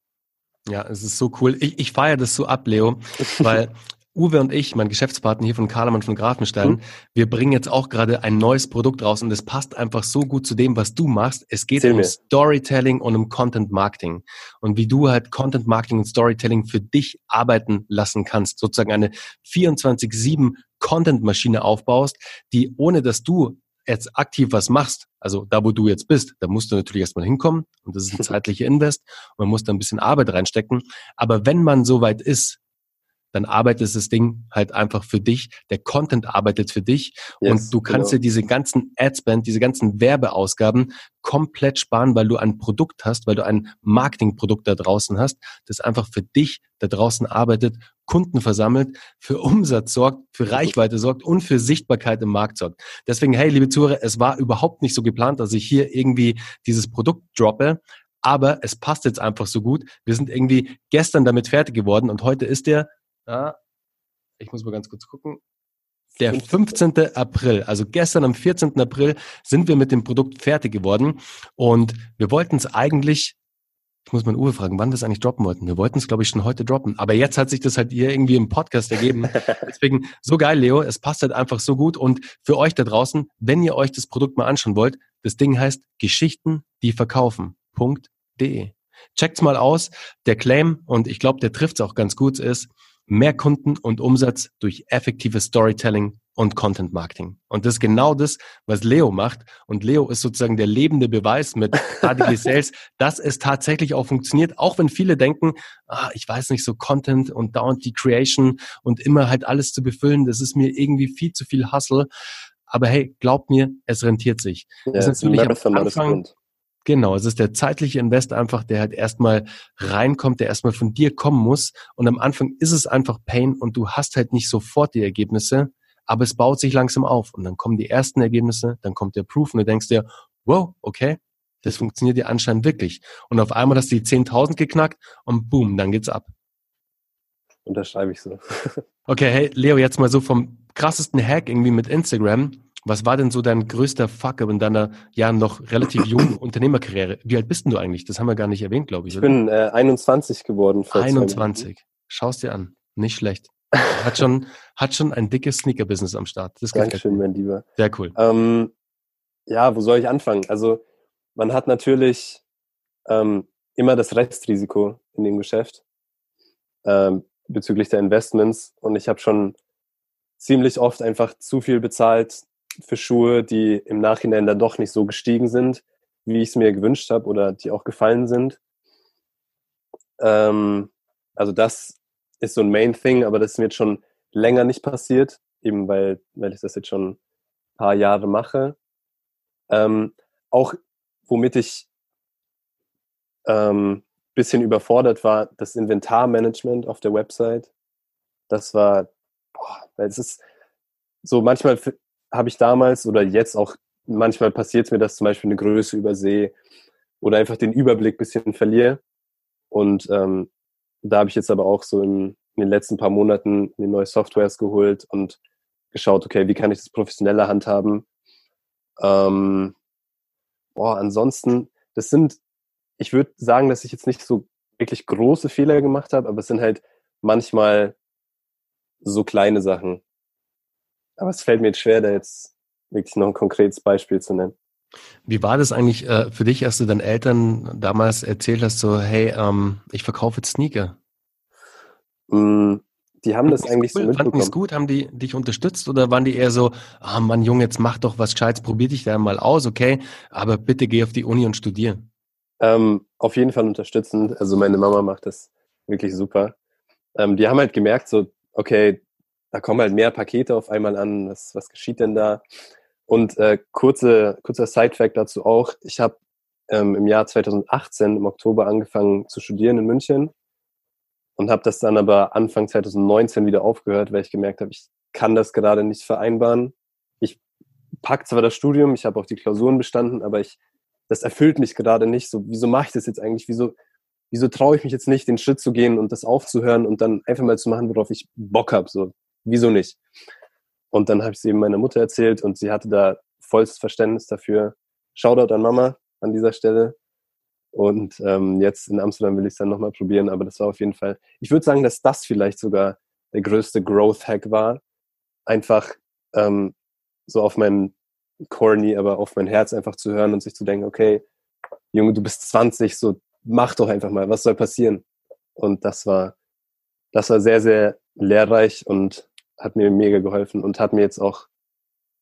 Ja, es ist so cool. Ich, ich feiere das so ab, Leo, weil Uwe und ich, mein Geschäftspartner hier von Karlemann von Grafenstein, mhm. wir bringen jetzt auch gerade ein neues Produkt raus und es passt einfach so gut zu dem, was du machst. Es geht Zähl um mir. Storytelling und um Content Marketing und wie du halt Content Marketing und Storytelling für dich arbeiten lassen kannst. Sozusagen eine 24-7 Content Maschine aufbaust, die ohne dass du jetzt aktiv was machst, also da, wo du jetzt bist, da musst du natürlich erstmal hinkommen und das ist ein zeitlicher Invest und man muss da ein bisschen Arbeit reinstecken. Aber wenn man soweit ist, dann arbeitet das Ding halt einfach für dich. Der Content arbeitet für dich yes, und du kannst genau. dir diese ganzen Adspend, diese ganzen Werbeausgaben komplett sparen, weil du ein Produkt hast, weil du ein Marketingprodukt da draußen hast, das einfach für dich da draußen arbeitet, Kunden versammelt, für Umsatz sorgt, für Reichweite sorgt und für Sichtbarkeit im Markt sorgt. Deswegen, hey, liebe Zuhörer, es war überhaupt nicht so geplant, dass ich hier irgendwie dieses Produkt droppe, aber es passt jetzt einfach so gut. Wir sind irgendwie gestern damit fertig geworden und heute ist der ja, ich muss mal ganz kurz gucken. Der 15. April, also gestern am 14. April, sind wir mit dem Produkt fertig geworden und wir wollten es eigentlich, ich muss mal Uwe fragen, wann wir es eigentlich droppen wollten. Wir wollten es, glaube ich, schon heute droppen, aber jetzt hat sich das halt hier irgendwie im Podcast ergeben. Deswegen so geil, Leo, es passt halt einfach so gut und für euch da draußen, wenn ihr euch das Produkt mal anschauen wollt, das Ding heißt Geschichten, die verkaufen.de. Checkt's mal aus. Der Claim, und ich glaube, der trifft's auch ganz gut, ist, mehr Kunden und Umsatz durch effektives Storytelling und Content Marketing. Und das ist genau das, was Leo macht. Und Leo ist sozusagen der lebende Beweis mit HDG Sales, dass es tatsächlich auch funktioniert, auch wenn viele denken, ah, ich weiß nicht, so Content und dauernd die Creation und immer halt alles zu befüllen, das ist mir irgendwie viel zu viel Hustle. Aber hey, glaubt mir, es rentiert sich. Ja, das ist natürlich am Anfang, Genau, es ist der zeitliche Invest einfach, der halt erstmal reinkommt, der erstmal von dir kommen muss. Und am Anfang ist es einfach Pain und du hast halt nicht sofort die Ergebnisse, aber es baut sich langsam auf. Und dann kommen die ersten Ergebnisse, dann kommt der Proof und du denkst dir, wow, okay, das funktioniert ja anscheinend wirklich. Und auf einmal hast du die 10.000 geknackt und boom, dann geht's ab. Unterschreibe ich so. okay, hey, Leo, jetzt mal so vom krassesten Hack irgendwie mit Instagram. Was war denn so dein größter Fuck-up in deiner ja noch relativ jungen Unternehmerkarriere? Wie alt bist denn du eigentlich? Das haben wir gar nicht erwähnt, glaube ich. Ich oder? bin äh, 21 geworden. Vor 21. Schau's dir an. Nicht schlecht. Hat schon, hat schon ein dickes Sneaker-Business am Start. Das Dankeschön, mein Lieber. Sehr cool. Ähm, ja, wo soll ich anfangen? Also man hat natürlich ähm, immer das Restrisiko in dem Geschäft ähm, bezüglich der Investments und ich habe schon ziemlich oft einfach zu viel bezahlt für Schuhe, die im Nachhinein dann doch nicht so gestiegen sind, wie ich es mir gewünscht habe oder die auch gefallen sind. Ähm, also das ist so ein Main Thing, aber das ist mir jetzt schon länger nicht passiert, eben weil, weil ich das jetzt schon ein paar Jahre mache. Ähm, auch womit ich ähm, bisschen überfordert war, das Inventarmanagement auf der Website. Das war, boah, weil es ist so manchmal habe ich damals oder jetzt auch manchmal passiert mir, dass zum Beispiel eine Größe übersehe oder einfach den Überblick bisschen verliere. Und ähm, da habe ich jetzt aber auch so in, in den letzten paar Monaten mir neue Softwares geholt und geschaut, okay, wie kann ich das professioneller handhaben? Ähm, boah, ansonsten, das sind, ich würde sagen, dass ich jetzt nicht so wirklich große Fehler gemacht habe, aber es sind halt manchmal so kleine Sachen. Aber es fällt mir jetzt schwer, da jetzt wirklich noch ein konkretes Beispiel zu nennen. Wie war das eigentlich äh, für dich, als du deinen Eltern damals erzählt hast, so, hey, ähm, ich verkaufe jetzt Sneaker? Mm, die haben das eigentlich cool? so mitbekommen. Fanden die es gut? Haben die dich unterstützt oder waren die eher so, ah oh Mann, Junge, jetzt mach doch was Gescheites, probier dich da mal aus, okay, aber bitte geh auf die Uni und studier. Ähm, auf jeden Fall unterstützend. Also meine Mama macht das wirklich super. Ähm, die haben halt gemerkt, so, okay, da kommen halt mehr Pakete auf einmal an. Was, was geschieht denn da? Und äh, kurze, kurzer Side-Fact dazu auch. Ich habe ähm, im Jahr 2018 im Oktober angefangen zu studieren in München und habe das dann aber Anfang 2019 wieder aufgehört, weil ich gemerkt habe, ich kann das gerade nicht vereinbaren. Ich pack zwar das Studium, ich habe auch die Klausuren bestanden, aber ich das erfüllt mich gerade nicht. So, wieso mache ich das jetzt eigentlich? Wieso, wieso traue ich mich jetzt nicht, den Schritt zu gehen und das aufzuhören und dann einfach mal zu machen, worauf ich Bock habe? So, wieso nicht? Und dann habe ich es eben meiner Mutter erzählt und sie hatte da vollstes Verständnis dafür. Shoutout an Mama an dieser Stelle. Und ähm, jetzt in Amsterdam will ich es dann nochmal probieren, aber das war auf jeden Fall, ich würde sagen, dass das vielleicht sogar der größte Growth-Hack war. Einfach ähm, so auf mein corny, aber auf mein Herz einfach zu hören und sich zu denken, okay, Junge, du bist 20, so mach doch einfach mal, was soll passieren? Und das war, das war sehr, sehr lehrreich und hat mir mega geholfen und hat mir jetzt auch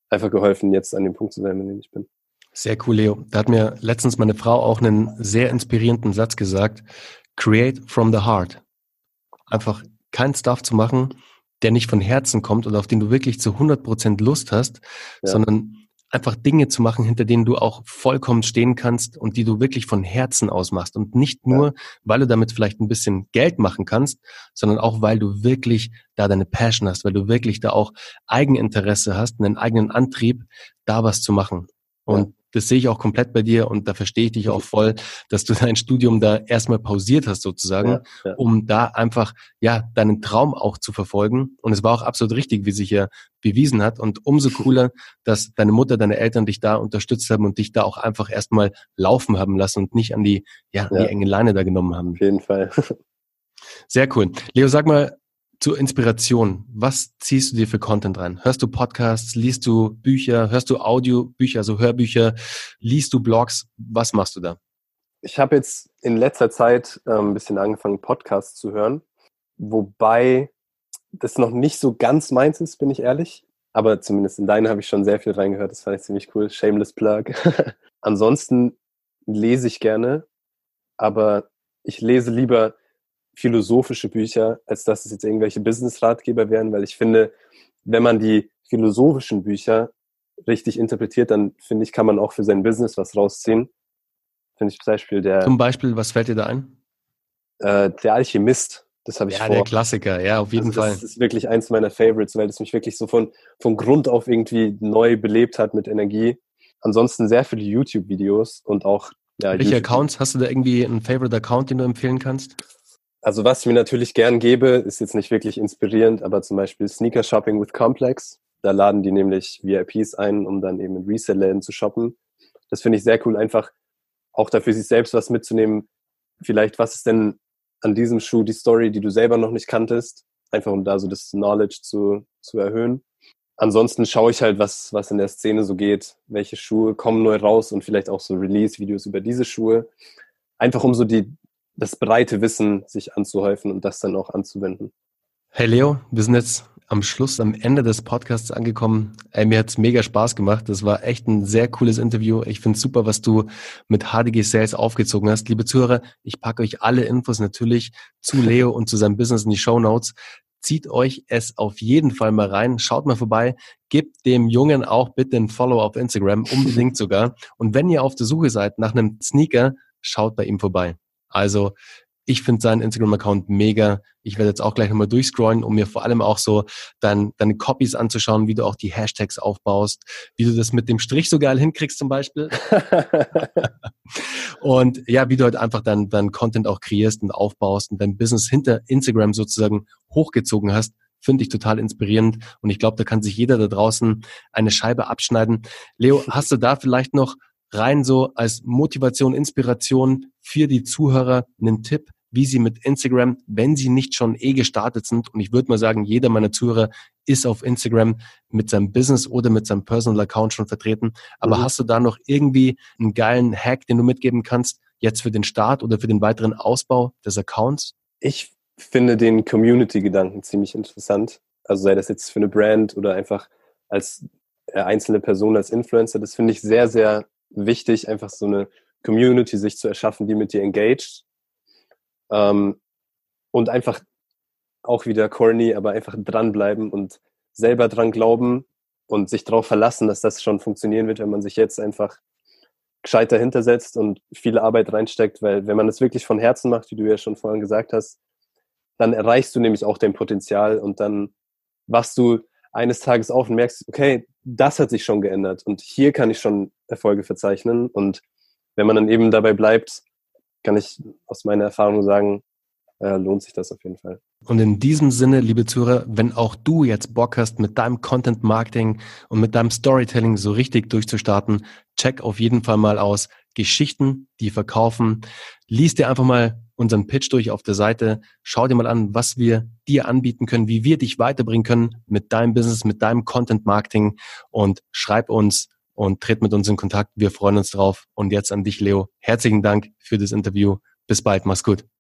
einfach geholfen, jetzt an dem Punkt zu sein, an dem ich bin. Sehr cool, Leo. Da hat mir letztens meine Frau auch einen sehr inspirierenden Satz gesagt. Create from the heart. Einfach kein Stuff zu machen, der nicht von Herzen kommt und auf den du wirklich zu 100 Prozent Lust hast, ja. sondern einfach Dinge zu machen, hinter denen du auch vollkommen stehen kannst und die du wirklich von Herzen aus machst und nicht nur, ja. weil du damit vielleicht ein bisschen Geld machen kannst, sondern auch, weil du wirklich da deine Passion hast, weil du wirklich da auch Eigeninteresse hast, einen eigenen Antrieb, da was zu machen. Und ja das sehe ich auch komplett bei dir und da verstehe ich dich auch voll, dass du dein Studium da erstmal pausiert hast sozusagen, ja, ja. um da einfach ja deinen Traum auch zu verfolgen. Und es war auch absolut richtig, wie sich ja bewiesen hat. Und umso cooler, dass deine Mutter, deine Eltern dich da unterstützt haben und dich da auch einfach erstmal laufen haben lassen und nicht an die ja, ja. die enge Leine da genommen haben. Auf jeden Fall. Sehr cool. Leo, sag mal, zur Inspiration. Was ziehst du dir für Content rein? Hörst du Podcasts, liest du Bücher, hörst du Audiobücher, also Hörbücher, liest du Blogs? Was machst du da? Ich habe jetzt in letzter Zeit äh, ein bisschen angefangen, Podcasts zu hören, wobei das noch nicht so ganz meins ist, bin ich ehrlich. Aber zumindest in deinen habe ich schon sehr viel reingehört. Das fand ich ziemlich cool. Shameless Plug. Ansonsten lese ich gerne, aber ich lese lieber philosophische Bücher, als dass es jetzt irgendwelche Business-Ratgeber wären, weil ich finde, wenn man die philosophischen Bücher richtig interpretiert, dann finde ich, kann man auch für sein Business was rausziehen. finde ich zum Beispiel der. Zum Beispiel, was fällt dir da ein? Äh, der Alchemist. Das habe ich ja, vor. der Klassiker, ja, auf jeden also Fall. Das ist wirklich eins meiner Favorites, weil es mich wirklich so von, von Grund auf irgendwie neu belebt hat mit Energie. Ansonsten sehr viele YouTube-Videos und auch. Ja, Welche Accounts? Hast du da irgendwie einen Favorite-Account, den du empfehlen kannst? Also was ich mir natürlich gern gebe, ist jetzt nicht wirklich inspirierend, aber zum Beispiel Sneaker Shopping with Complex. Da laden die nämlich VIPs ein, um dann eben in Resell-Läden zu shoppen. Das finde ich sehr cool, einfach auch dafür sich selbst was mitzunehmen. Vielleicht, was ist denn an diesem Schuh die Story, die du selber noch nicht kanntest? Einfach um da so das Knowledge zu, zu erhöhen. Ansonsten schaue ich halt, was, was in der Szene so geht, welche Schuhe kommen neu raus und vielleicht auch so Release-Videos über diese Schuhe. Einfach um so die, das breite Wissen sich anzuhäufen und das dann auch anzuwenden. Hey Leo, wir sind jetzt am Schluss, am Ende des Podcasts angekommen. Ey, mir hat's mega Spaß gemacht. Das war echt ein sehr cooles Interview. Ich finde super, was du mit HDG Sales aufgezogen hast. Liebe Zuhörer, ich packe euch alle Infos natürlich zu Leo und zu seinem Business in die Show Notes. Zieht euch es auf jeden Fall mal rein. Schaut mal vorbei. Gebt dem Jungen auch bitte ein Follow auf Instagram, unbedingt sogar. Und wenn ihr auf der Suche seid nach einem Sneaker, schaut bei ihm vorbei. Also ich finde seinen Instagram-Account mega. Ich werde jetzt auch gleich nochmal durchscrollen, um mir vor allem auch so dein, deine Copies anzuschauen, wie du auch die Hashtags aufbaust, wie du das mit dem Strich so geil hinkriegst zum Beispiel. und ja, wie du halt einfach dein, dein Content auch kreierst und aufbaust und dein Business hinter Instagram sozusagen hochgezogen hast, finde ich total inspirierend. Und ich glaube, da kann sich jeder da draußen eine Scheibe abschneiden. Leo, hast du da vielleicht noch rein so als Motivation, Inspiration für die Zuhörer einen Tipp, wie sie mit Instagram, wenn sie nicht schon eh gestartet sind, und ich würde mal sagen, jeder meiner Zuhörer ist auf Instagram mit seinem Business oder mit seinem Personal Account schon vertreten. Aber mhm. hast du da noch irgendwie einen geilen Hack, den du mitgeben kannst, jetzt für den Start oder für den weiteren Ausbau des Accounts? Ich finde den Community-Gedanken ziemlich interessant. Also sei das jetzt für eine Brand oder einfach als äh, einzelne Person, als Influencer, das finde ich sehr, sehr wichtig, einfach so eine Community sich zu erschaffen, die mit dir engaged. Ähm, und einfach auch wieder corny, aber einfach dranbleiben und selber dran glauben und sich darauf verlassen, dass das schon funktionieren wird, wenn man sich jetzt einfach gescheit dahinter setzt und viel Arbeit reinsteckt, weil wenn man das wirklich von Herzen macht, wie du ja schon vorhin gesagt hast, dann erreichst du nämlich auch dein Potenzial und dann wachst du eines Tages auf und merkst, okay, das hat sich schon geändert und hier kann ich schon Erfolge verzeichnen und wenn man dann eben dabei bleibt, kann ich aus meiner Erfahrung sagen, äh, lohnt sich das auf jeden Fall. Und in diesem Sinne, liebe Zuhörer, wenn auch du jetzt Bock hast, mit deinem Content Marketing und mit deinem Storytelling so richtig durchzustarten, check auf jeden Fall mal aus Geschichten, die verkaufen. Lies dir einfach mal unseren Pitch durch auf der Seite. Schau dir mal an, was wir dir anbieten können, wie wir dich weiterbringen können mit deinem Business, mit deinem Content Marketing und schreib uns und tritt mit uns in Kontakt. Wir freuen uns drauf. Und jetzt an dich, Leo. Herzlichen Dank für das Interview. Bis bald. Mach's gut.